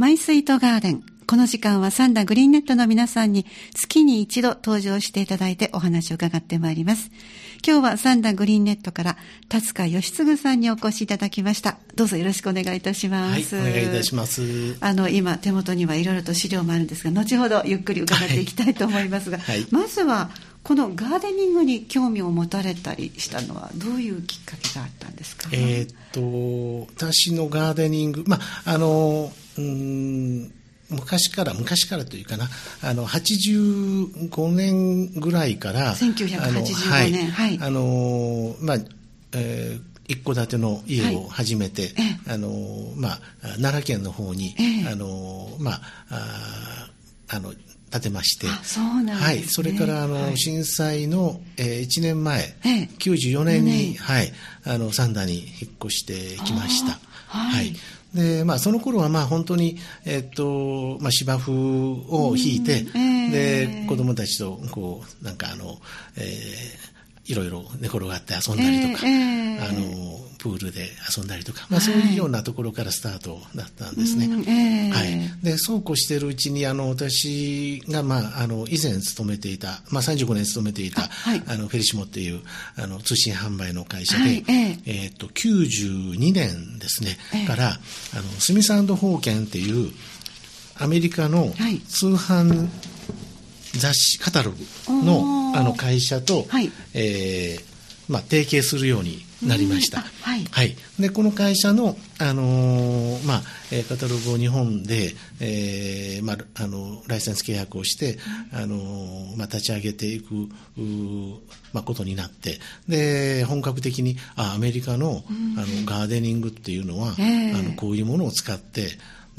マイスイートガーデン。この時間はサンダグリーンネットの皆さんに月に一度登場していただいてお話を伺ってまいります。今日はサンダグリーンネットから達川義嗣さんにお越しいただきました。どうぞよろしくお願いいたします。はい、お願いいたします。あの、今手元にはいろいろと資料もあるんですが、後ほどゆっくり伺っていきたいと思いますが、はい、まずはこのガーデニングに興味を持たれたりしたのはどういうきっかけがあったんですか、えっと私のガーデニングまああのうん昔から昔からというかなあの85年ぐらいから1985年はいあのまあえー一戸建ての家を始めて、はい、あのまあ、奈良県の方に、えあのまあああの建てまして、そうなんですね、はい、それからあの、はい、震災の、えー、1年前、ええ、94年に、はい、あの三田に引っ越してきました。はい、はいで、まあ、その頃は、まあ、本当に、えっと、まあ、芝生を引いて、えー、で、子供たちと、こう、なんか、あの、えー、いろいろ寝転がって遊んだりとか、えー、あのプールで遊んだりとか、まあ、そういうようなところからスタートだったんですね。はい、でそうこうしているうちにあの私が、まあ、あの以前勤めていた、まあ、35年勤めていたあ、はい、あのフェリシモっていうあの通信販売の会社で、はい、えー、えー、と92年ですね、えー、からあのスミスホーケンっていうアメリカの通販雑誌カタログのあの会社と、はい、えー、まあ、提携するようになりました。はい、はい、でこの会社の、あのー、まあ、カタログを日本で、えーまあ、あのライセンス契約をして、あのー、まあ、立ち上げていくまあ、ことになってで本格的にあアメリカのあのガーデニングっていうのは、えー、あのこういうものを使って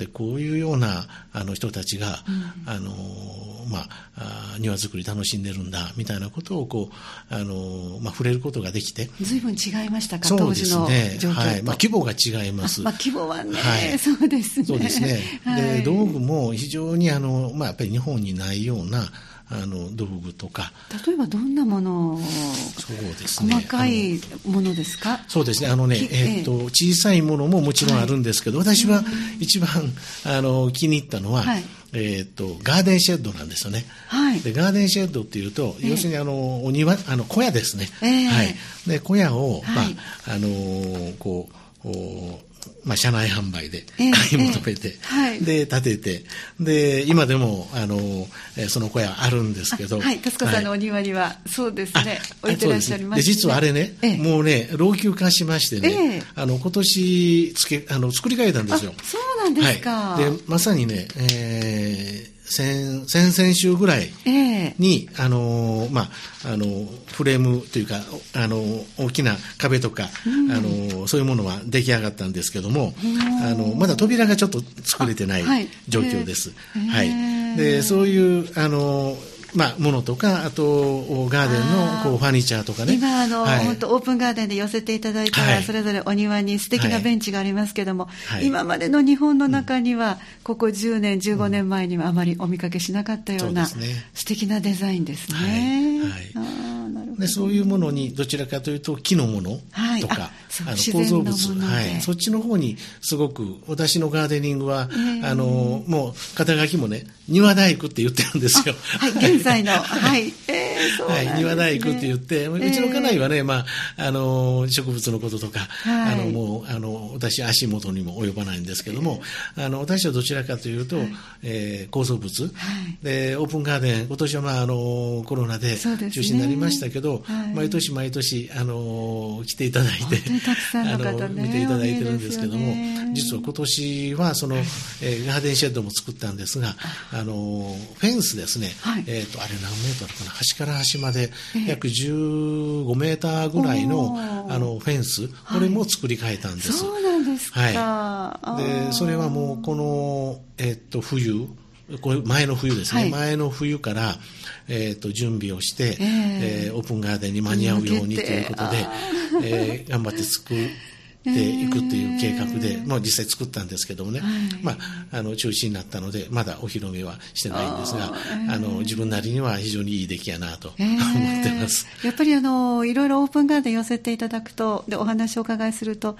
でこういうようなあの人たちが、うん、あのまあ、庭作り楽しんでるんだみたいなことをこうあの、まあ、触れることができて。随分違いましたかそうですね。はい。まあ、規模が違います、まあ、規模はね、はい、そうですね。そうですね、はい、で道具も非常にあの、まあ、やっぱり日本にないようなあの道具とか。例えばどんなものそうですね。細かいものですか？そうですね。あのね、えー、っと小さいものももちろんあるんですけど、はい、私は一番あの気に入ったのは、はい、えー、っとガーデンシェッドなんですよね、はい、でガーデンシェッドっていうと、要するにあのお庭あの小屋ですね、えー、はい、で小屋を、まああのこうまあ、社内販売で買い求めて、えーはい、で建ててで今でもあのその小屋あるんですけどはい達子さんのお庭には、はい、そうですね置いてらっしゃいます、ね、実はあれね、えー、もうね老朽化しましてね、えー、あの今年つけあの作り変えたんですよ。そうなんですか、はい、でまさにね、えー先先々週ぐらいに、え。ー、あのまあ、あのフレームというかあの大きな壁とか、うん、あのそういうものは出来上がったんですけども、あのまだ扉がちょっと作れてない状況です。はい、はい、でそういうあのまあ、ものとか、あとガーデンのこうファニチャーとかね。今あの、はい、本当オープンガーデンで寄せていただいたら、はい、それぞれお庭に素敵なベンチがありますけども、はい、今までの日本の中には、ここ10年、15年前にはあまりお見かけしなかったような、うん、素敵なデザインですね。はい。でそういうものにどちらかというと木のものとか、あの構造物、はい、そっちの方にすごく私のガーデニングは、あのもう肩書きもね庭大工って言ってるんですよ。はい、現在の はい、えはい、庭大工って言って、うちの家内はね、まああの植物のこととか、はい、あのもうあの私足元にも及ばないんですけども、あの私はどちらかというと、はい、えー、構造物、はい、でオープンガーデン今年はまああのコロナで中止になりましたけど。毎年毎年、あの来ていただいて、あの見ていただいてるんですけども、実は今年はその、えー、ガーデンシェッドも作ったんですが、あのフェンスですね、はい、えっ、ー、とあれ何メートルかな、端から端まで約15メーターぐらいのあのフェンス、これも作り変えたんです。そうなんですか。はい。で、それはもうこのえっ、ー、と冬。これ前の冬ですね、はい、前の冬から、えーと、準備をして、えー、えー、オープンガーデンに間に合うようにということで、えー、頑張って作っていくという計画で、えー、まあ、実際作ったんですけどもね、はい、まあ、あの中止になったのでまだお披露目はしてないんですがあ、の自分なりには非常にいい出来やなと、思ってます。やっぱりあのいろいろオープンガーデン寄せていただくとでお話をお伺いすると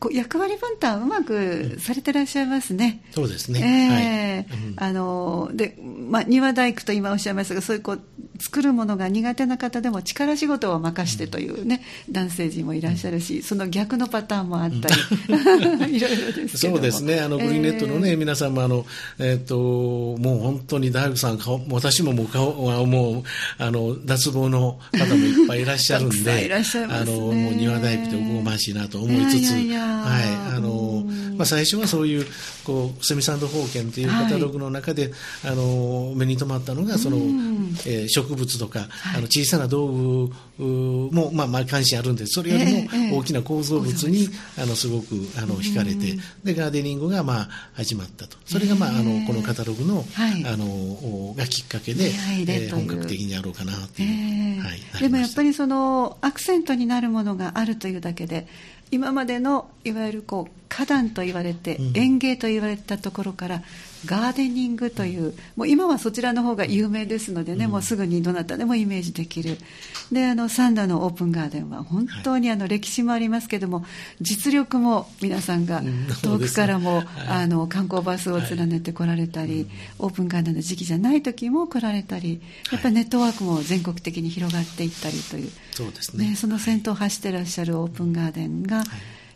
こう役割分担うまくされてらっしゃいますね。そうですね。えー、はい、あので、まあ、庭大工と今おっしゃいましたが、そういうこう作るものが苦手な方でも力仕事を任してというね、うん、男性陣もいらっしゃるし、その逆のパターンもあったり、いろいろですけどそうですね。あのグリーンネットのね、えー、皆さんもあのえっ、ー、ともう本当に大工さん顔私ももう顔はもうあの脱帽の方もいっぱいいらっしゃるんで、ね、あのもう庭大工っておこがましいなと思いつつ、いやいやはい。あのまあ最初はそういうこうセミサンド封建というカタログの中で、はい、あの目に留まったのがその、えー、植物とか、はい、あの小さな道具もまあまあ関心あるんでそれよりも大きな構造物に、えー、あのすごくあの惹かれて、でガーデニングがまあ始まったと。それがまああのこのカタログの,、あのがきっかけで、えー、本格的にやろうかなという、はい、でもやっぱりそのアクセントになるものがあるというだけで今までのいわゆるこう花壇と言われて、園芸と言われたところからガーデニングという、もう今はそちらの方が有名ですのでね、もうすぐにどなたでもイメージできる。で、あの、サンダのオープンガーデンは本当にあの、歴史もありますけども、実力も皆さんが遠くからも、あの、観光バスを連ねて来られたり、オープンガーデンの時期じゃない時も来られたり、やっぱりネットワークも全国的に広がっていったりという、そうですね。その先頭を走ってらっしゃるオープンガーデンが、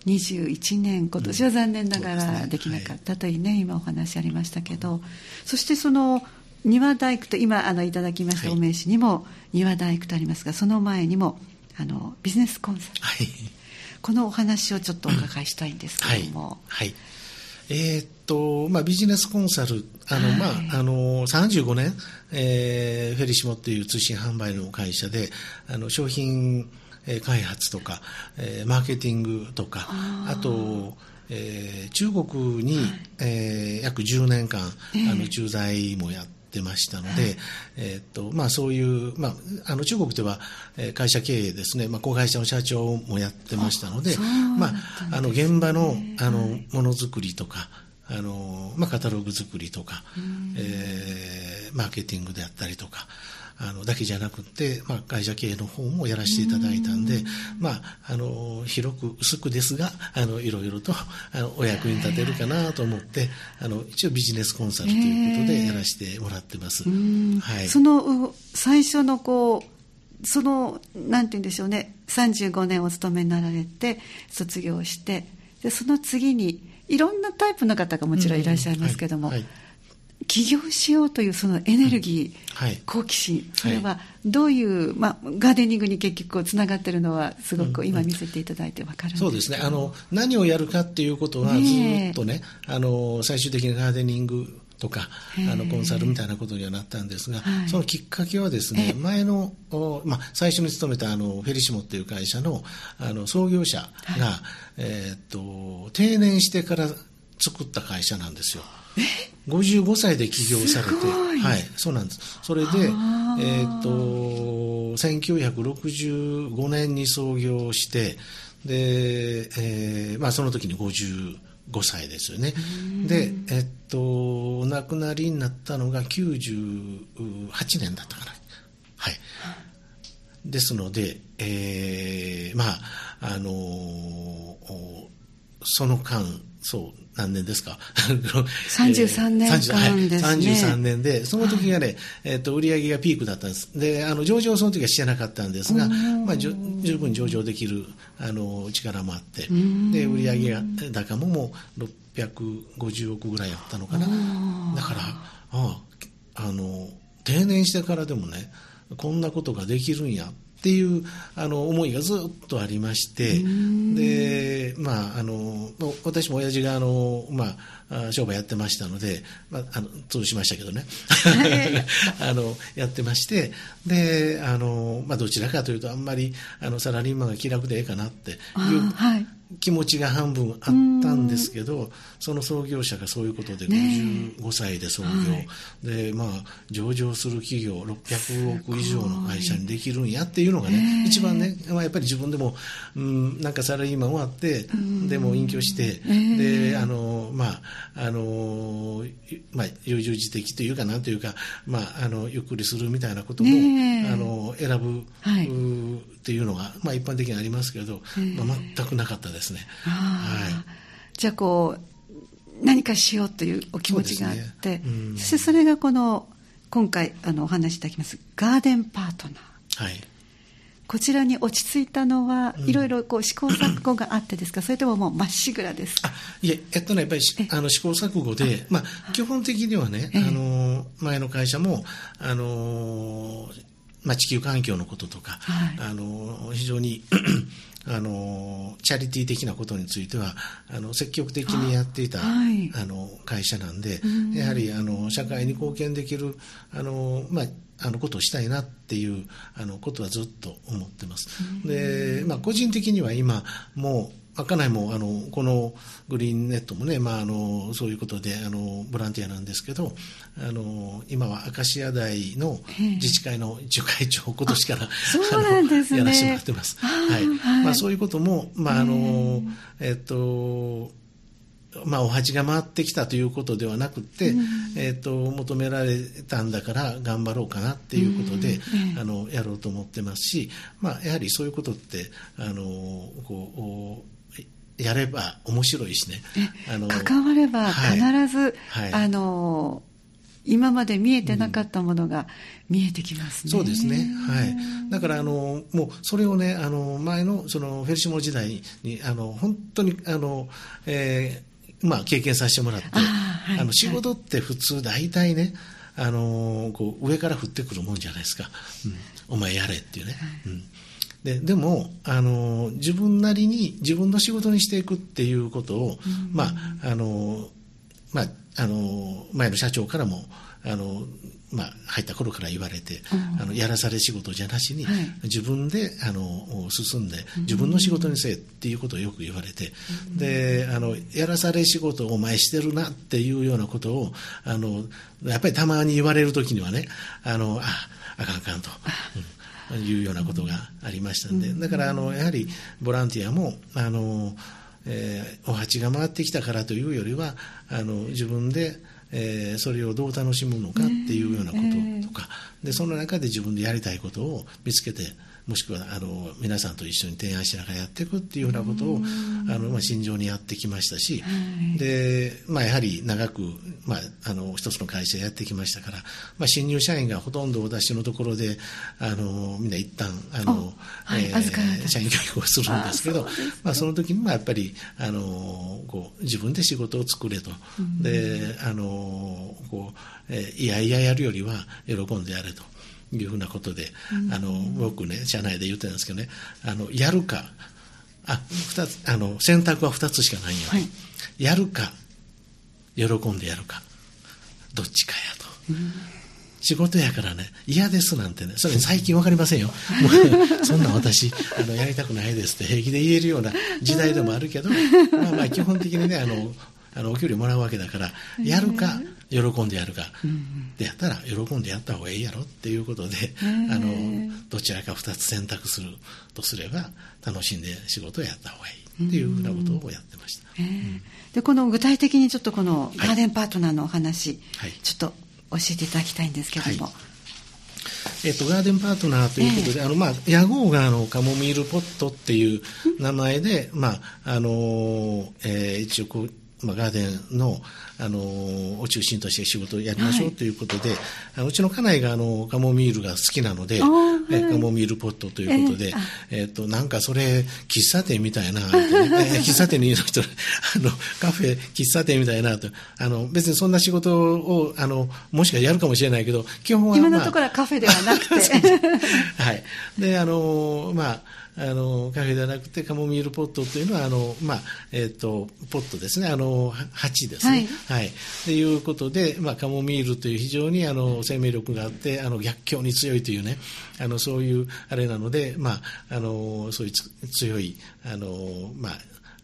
21年、今年は残念ながらできなかったというね、うん、今お話ありましたけど、そしてその庭大工と今あのいただきましたお名刺にも庭大工とありますが、その前にもあのビジネスコンサル、はい、このお話をちょっとお伺いしたいんですけども。はい、はい。えー、っと、まあ、ビジネスコンサル、あの、はい、まあ、あの、35年、えー、フェリシモっていう通信販売の会社で、あの、商品、開発とか、マーケティングとか、あと、えー、中国に、はい、えー、約10年間、えー、あの駐在もやってましたので、はい、えー、っとまあ、そういう、まあ、あの中国では会社経営ですね、まあ、子会社の社長もやってましたので、まあ、あの現場のあのものづくりとか、あのまあ、カタログ作りとか、えー、マーケティングであったりとか、あのだけじゃなくて、まあ、会社経営の方もやらせていただいたんで、まあ、あの広く薄くですがあのいろいろとあのお役に立てるかなと思ってあの一応ビジネスコンサルということでやらせてもらってます。はい、その最初のこうそのなんて言うんでしょうね35年お勤めになられて卒業してでその次にいろんなタイプの方がもちろんいらっしゃいますけども、はいはい起業しようというそのエネルギー、はい、好奇心、それはどういう、まあ、ガーデニングに結局つながってるのは、すごく今見せていただいて分かるんです、そうですね。あの、何をやるかっていうことは、ずっとね、あの最終的にガーデニングとかあのコンサルみたいなことにはなったんですが、はい、そのきっかけはですね前の、まあ、最初に勤めたあのフェリシモっていう会社のあの創業者が、はい、えー、っと定年してから作った会社なんですよ。55歳で起業されて、はい、そうなんです。それで、えっ、と、1965年に創業して、で、えー、まあその時に55歳ですよね。で、えっと、お亡くなりになったのが98年だったかな。はい。ですので、えー、まあ、あのー、その間、そう、何年ですか？33年間ですね。33年で、その時がね、はい、えっ、ー、と、売り上げがピークだったんです。で、あの、上場その時はしてなかったんですが、まあ、十分上場できる、あの、力もあって、で、売り上げが、高ももう650億ぐらいあったのかな。だから、ああの、定年してからでもね、こんなことができるんやっていうあの思いがずっとありましてで、まあ、あの私も親父があの、まあ、商売やってましたので、まあ、あの潰しましたけどね。あのやってましてであの、まあ、どちらかというとあんまりあのサラリーマンが気楽でええかなっていう、はい、気持ちが半分あったんですけど、その創業者がそういうことで55歳で創業、ね、で、まあ、上場する企業600億以上の会社にできるんやっていうのがね、一番ね、まあ、やっぱり自分でも、うん、なんかサラリーマン終わって、でも隠居して、で、あの、まあ、あの、まあ、悠々自適というか、なんというか、まあ、あの、ゆっくりするみたいなことも、あの、選ぶ、はい、っていうのが、まあ、一般的にありますけど、まあ、全くなかったですね。はい。じゃあ、こう、何かしようというお気持ちがあって、そ、ねうん、そしてそれがこの、今回、あの、お話しいただきます、ガーデンパートナー。はい。こちらに落ち着いたのは、いろいろこう試行錯誤があってですか、それとももうまっしぐらですか？いえ、えっとね、やっぱりあの試行錯誤で、まあ、基本的にはね、あの前の会社も、あのまあ、地球環境のこととか、はい、あの非常に あのチャリティー的なことについてはあの積極的にやっていたあ、はい、あの会社なんで、やはりあの社会に貢献できるあの、まあ、あのことをしたいなっていうあのことはずっと思ってます。で、まあ、個人的には今もう家内もあのこのグリーンネットもね、まあ、あのそういうことであのボランティアなんですけどあの今はアカシア大の自治会の樹会長を今年からね、やらせてもらってます。はい、はい、まあ、そういうことも、まああのえっとまあ、お鉢が回ってきたということではなくて、うん、えーと、求められたんだから頑張ろうかなっていうことで、うん、あのやろうと思ってますし、まあ、やはりそういうことってあのこうやれば面白いしね。あの関われば必ず、はいはい、あの今まで見えてなかったものが見えてきますね、うん、そうですね、はい、だからあのもうそれをねあの前のそのフェルシモ時代にあの本当にあの、えーまあ、経験させてもらって、あはい、あの仕事って普通大体ね、あのこう上から降ってくるもんじゃないですか、うん、お前やれっていうね、はい、うん、ででもあの自分なりに自分の仕事にしていくっていうことを、うん、まああのまああの前の社長からもあのまあ、入った頃から言われて、うん、あのやらされ仕事じゃなしに、はい、自分であの進んで自分の仕事にせえっていうことをよく言われて、うん、であのやらされ仕事をお前してるなっていうようなことをあのやっぱりたまに言われる時にはねあのああかんあかんと。うん、いうようなことがありましたんで、だからあのやはりボランティアもあの、えー、お鉢が回ってきたからというよりはあの自分でえー、それをどう楽しむのかっていうようなこととか、でその中で自分でやりたいことを見つけてもしくはあの皆さんと一緒に提案しながらやっていくっていうようなことをあの、まあ、心情にやってきましたし、はい、でまあ、やはり長く、まあ、あの一つの会社やってきましたから、まあ、新入社員がほとんど私のところであのみんな一旦あの、はい、えー、社員教育をするんですけどまあ、その時にまあやっぱりあのこう自分で仕事を作れと。であのこうえー、いやいややるよりは喜んでやれと。いうふうなことで、あの僕ね社内で言ってたんですけどねあのやるかあ二つあの選択は2つしかないよ、はい、やるか喜んでやるかどっちかやと。仕事やからね、嫌ですなんてね、それ最近わかりませんよ。もうそんな私、あの、やりたくないですって平気で言えるような時代でもあるけど、まあまあ基本的にね、あの、あのお給料もらうわけだから、やるか、喜んでやるか、でやったら喜んでやった方がいいやろっていうことで、あのどちらか2つ選択するとすれば楽しんで仕事をやった方がいいっていうふうなことをやってました、でこの具体的にちょっとこのガーデンパートナーのお話、はい、ちょっと教えていただきたいんですけれども。はい。えっと、ガーデンパートナーということで、えー、あの、まあ、屋号があの、カモミールポットっていう名前で、まあ、あのえー、一応こう、まあ、ガーデンの、あのを中心として仕事をやりましょうということで、はい、うちの家内があのカモミールが好きなので、はい、カモミールポットということで、えー、えー、となんかそれ喫茶店みたいな、ね、喫茶店にいる人 あのカフェ喫茶店みたいなとあの別にそんな仕事をあのもしかやるかもしれないけど基本は、まあ、今のところはカフェではなくて。はい。であのまああのカフェではなくてカモミールポットというのはあの、まあえーと、ポットですね。あの鉢ですね。はい、はい、ということで、まあ、カモミールという非常にあの生命力があってあの逆境に強いというねあのそういうあれなので、まあ、あのそういう強いあの、まあ、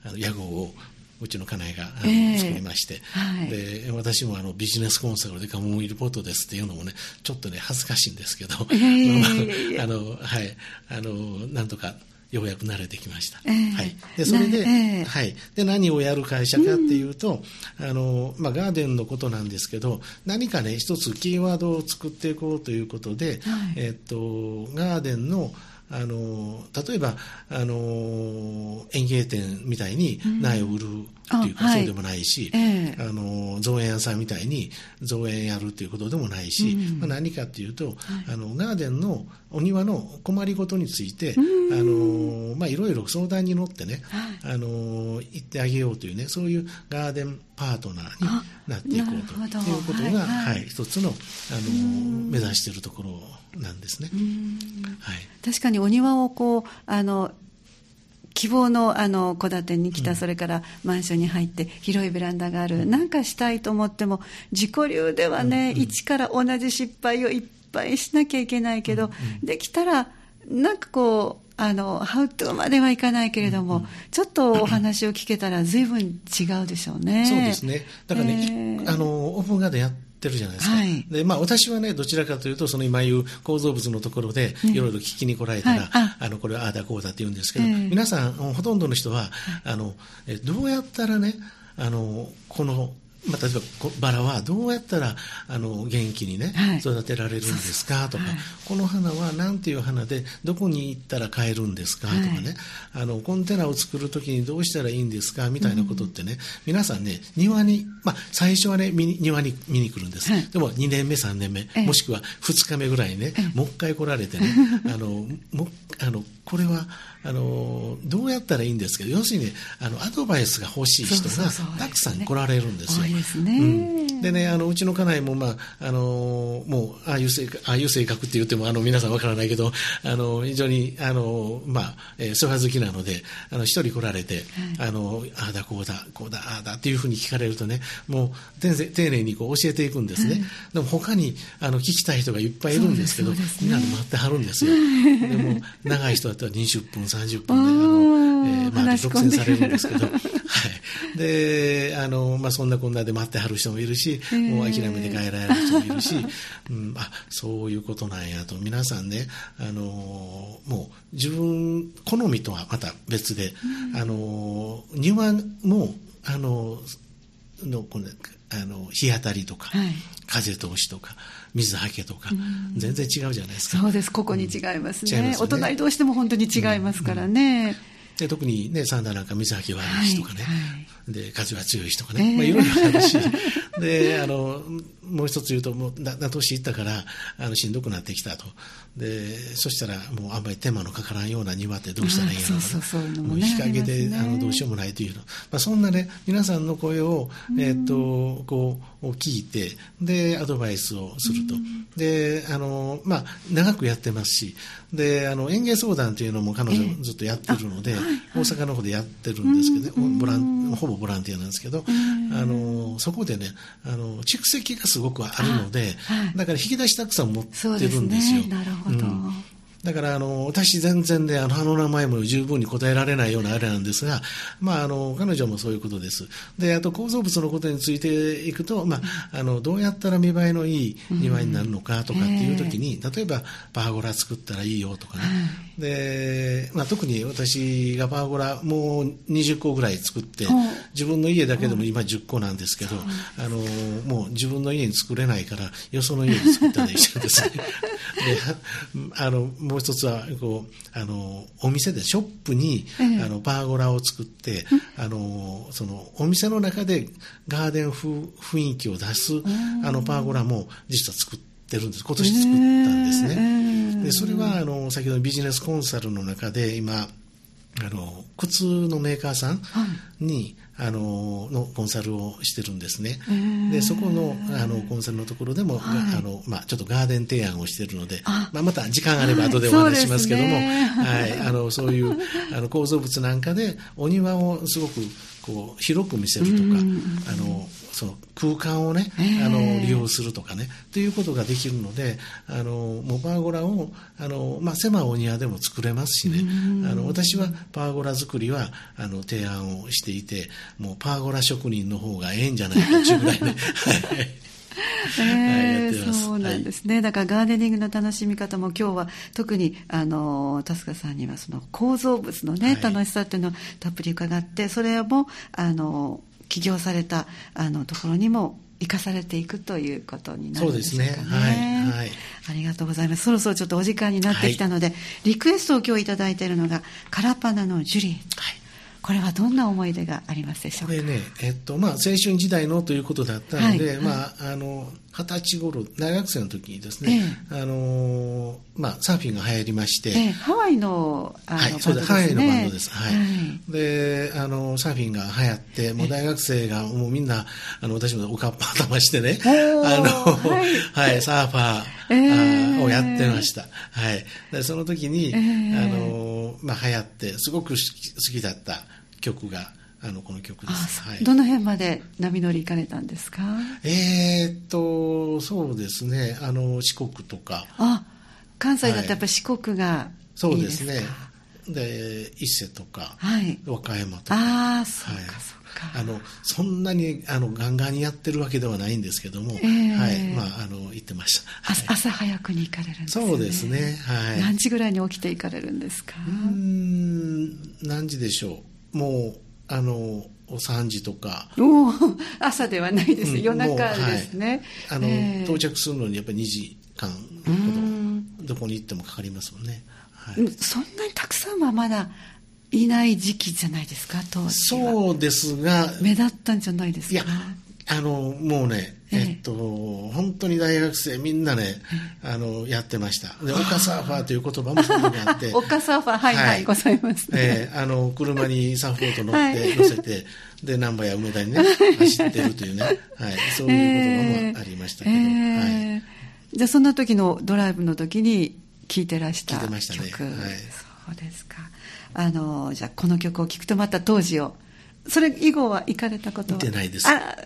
あの屋号をうちの家内が、えー、作りまして、はい、で私もあのビジネスコンサルでカモミールポットですっていうのもねちょっとね恥ずかしいんですけど、えー、あのはい。あのなんとかようやく慣れてきました。えー、はい。で、それで、えー、はい。で、何をやる会社かっていうと、うん、あの、まあ、ガーデンのことなんですけど、何かね、一つキーワードを作っていこうということで、はい、えっと、ガーデンの、あの例えばあの園芸店みたいに苗を売るっていうか、そうでもないし、はい。えー、あの造園屋さんみたいに造園やるっていうことでもないし、うん、まあ、何かっていうと、はい、あのガーデンのお庭の困りごとについて、うん、あのまあ、いろいろ相談に乗ってね、はい、あの行ってあげようというねそういうガーデンパートナーになっていこうということが、はい、はい、一つのあの目指しているところなんですね。はい、確かにお庭をこうあの希望のあの戸建てに来た、うん、それからマンションに入って広いベランダがある、うん、なんかしたいと思っても自己流ではね、うん、一から同じ失敗をいっぱいしなきゃいけないけど、できたらなんかこうあのハウトゥーまではいかないけれども、ちょっとお話を聞けたら随分違うでしょうね。そうですね。だからね、えー、あのオープンガーデンやっってるじゃないですか。はい、で、まあ私はね、どちらかというと、その今言う構造物のところで、いろいろ聞きに来られたら、はい、あ。あの、これはああだこうだって言うんですけど、えー、皆さん、ほとんどの人は、あの、どうやったらね、あの、このまあ、例えばバラはどうやったらあの元気にね、はい、育てられるんですか？とか、はい、この花は何ていう花でどこに行ったら買えるんですか？とかね、はい、あのコンテナを作るときにどうしたらいいんですか？みたいなことってね、うん、皆さんね庭に、まあ、最初はね庭に見に来るんです、でも2年目3年目、もしくは2日目ぐらいね、もう一回来られてね あのもあのこれはあのどうやったらいいんですけど要するに、ね、あのアドバイスが欲しい人がたくさん来られるんですよ。ですね。うん、でねあのうちの家内も、まあ、あのもうああいう性格ああいう性格って言ってもあの皆さんわからないけどあの非常にあの、まあえー、ソファ好きなのであの一人来られて、はい、あのああだこうだこうだああだっていうふうに聞かれるとねもう丁寧にこう教えていくんですね。でも他にあの聞きたい人がいっぱいいるんですけど、ね、みんなで待ってはるんですよ。でも長い人だったら20分30分で、あの、えー、まあ、独占されるんですけど、はい。で、あの、まあ、そんなこんなで待ってはる人もいるし、もう諦めて帰られる人もいるし、うん、あ、そういうことなんやと、皆さんね、あの、もう自分、好みとはまた別で、うん、あの、庭も、あの、の、この、あの、日当たりとか、はい、風通しとか、水はけとか、全然違うじゃないですか。そうです、ここに違いますね。うん、すねお隣同士でも本当に違いますからね。で特にね、サンダーなんか水はけ悪い人とかね、はいはい、で、風は強い人とかね、えー、まあいろいろあるし、で、あの、もう一つ言うと、もう、だ、年いったから、あの、しんどくなってきたと。で、そしたら、もうあんまり手間のかからんような庭ってどうしたらいいんやろうそうそうそうもう日陰で、ね、あの、どうしようもないというの。まあそんなね、皆さんの声を、えっ、と、こう、聞いて、で、アドバイスをすると。で、あの、まあ、長くやってますし、で、あの、園芸相談というのも彼女ずっとやってるので、えー大阪の方でやってるんですけどね、ボランほぼボランティアなんですけど、あのそこでねあの蓄積がすごくあるので、だから引き出したくさん持ってるんですよ。なるほど、うんだから、あの、私全然で、あの、あの名前も十分に答えられないようなあれなんですが、まあ、あの、彼女もそういうことです。で、あと、構造物のことについていくと、まあ、あの、どうやったら見栄えのいい庭になるのかとかっていう時に、例えば、パーゴラ作ったらいいよとかね。で、まあ、特に私がパーゴラもう20個ぐらい作って、自分の家だけでも今10個なんですけど、あの、もう自分の家に作れないから、よその家に作ったりしてですね。で、あの、もう一つはこうあのお店でショップに、あのパーゴラを作って、あのそのお店の中でガーデン風雰囲気を出すあのパーゴラも実は作ってるんです。今年作ったんですね。でそれはあの先ほどビジネスコンサルの中で今あの靴のメーカーさんに、はい、あののコンサルをしてるんですね。でそこのあのコンサルのところでも、はい、あのまあ、ちょっとガーデン提案をしているので、まあ、また時間あれば後でお話しますけども、ね、はい、あのそういうあの構造物なんかでお庭をすごくこう広く見せるとか、あのその空間をね、あの利用するとかねということができるのであのもうパーゴラをあの、まあ、狭いお庭でも作れますしね。あの私はパーゴラ作りはあの提案をしていてもうパーゴラ職人の方がええんじゃないかというぐらいね。えー、そうなんですね、はい、だからガーデニングの楽しみ方も今日は特にあのタスカさんにはその構造物のね、はい、楽しさっていうのをたっぷり伺ってそれもあの起業されたあのところにも生かされていくということになるんですかね。そうですね。はい。はい、ありがとうございます。そろそろちょっとお時間になってきたので、はい、リクエストを今日いただいているのが、カラパナのジュリエット。はいこれはどんな思い出がありますでしょうか？これね、えっとまあ、青春時代のということだったので、はい、まあ、あの二十歳頃大学生の時にですね、ええ、あのまあ、サーフィンが流行りまして、え、ハワイのあの、はい、そうです、ね、ハワイのバンドです、はい、はい、であのサーフィンが流行ってもう大学生がもうみんなあの私もおかっぱ頭してねあの、はい、はい、サーファー、をやってました、はい、でその時に、あのまあ、流行ってすごく好きだった曲があのこの曲です、はい、どの辺まで波乗り行かれたんですか？えー、っとそうですね。あの四国とか。あ関西だとやっぱり四国がいいですか、はい、そうですね。で伊勢とか、はい、和歌山とか。ああそうか、そうあのそんなにあのガンガンにやってるわけではないんですけども、えー、はい。まあ、あの行ってました、はい、朝早くに行かれるんですね。そうですね、はい、何時ぐらいに起きて行かれるんですか？うん何時でしょう。もうあの3時とか。お朝ではないです、うん、夜中ですね、はい、あの、えー、到着するのにやっぱり2時間ほどどこに行ってもかかりますもんね、はい、そんなにたくさんはまだいない時期じゃないですか当時そうですが目立ったんじゃないですか。いやあのもうねえっと、本当に大学生みんなね、あの、やってました。で、オカサーファーという言葉もそこにあって。オカサーファー、はい、はい、ございます、ね、えー、あの、車にサーフボート乗って、乗せて、で、難波や梅田にね、走ってるというね、はい、そういう言葉もありましたけど、えー、はい。じゃあ、そんな時のドライブの時に聴いてらした曲。聴いてましたね。はい。そうですか。あの、じゃあ、この曲を聴くとまた当時を、それ以後は行かれたことは？見てないです。あ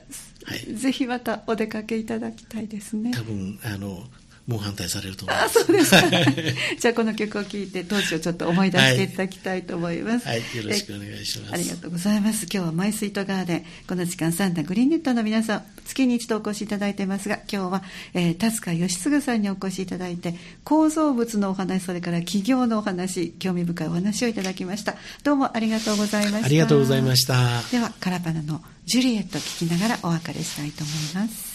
はい、ぜひまたお出かけいただきたいですね。多分あのもう反対されると思います。あ、そうですか。じゃあこの曲を聴いて当時をちょっと思い出していただきたいと思います。はい、はい、よろしくお願いします。ありがとうございます。今日はマイスイートガーデン、この時間サンダグリーンネットの皆さん、月に一度お越しいただいてますが、今日は、えー、達川義嗣さんにお越しいただいて、構造物のお話、それから企業のお話、興味深いお話をいただきました。どうもありがとうございました。ありがとうございました。では、カラパナのジュリエット聞きながらお別れしたいと思います。